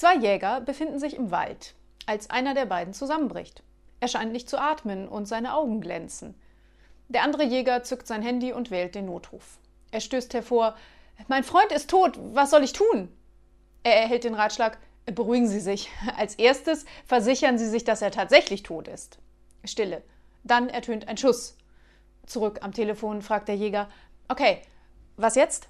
Zwei Jäger befinden sich im Wald, als einer der beiden zusammenbricht. Er scheint nicht zu atmen und seine Augen glänzen. Der andere Jäger zückt sein Handy und wählt den Notruf. Er stößt hervor Mein Freund ist tot, was soll ich tun? Er erhält den Ratschlag Beruhigen Sie sich. Als erstes versichern Sie sich, dass er tatsächlich tot ist. Stille. Dann ertönt ein Schuss. Zurück am Telefon fragt der Jäger Okay, was jetzt?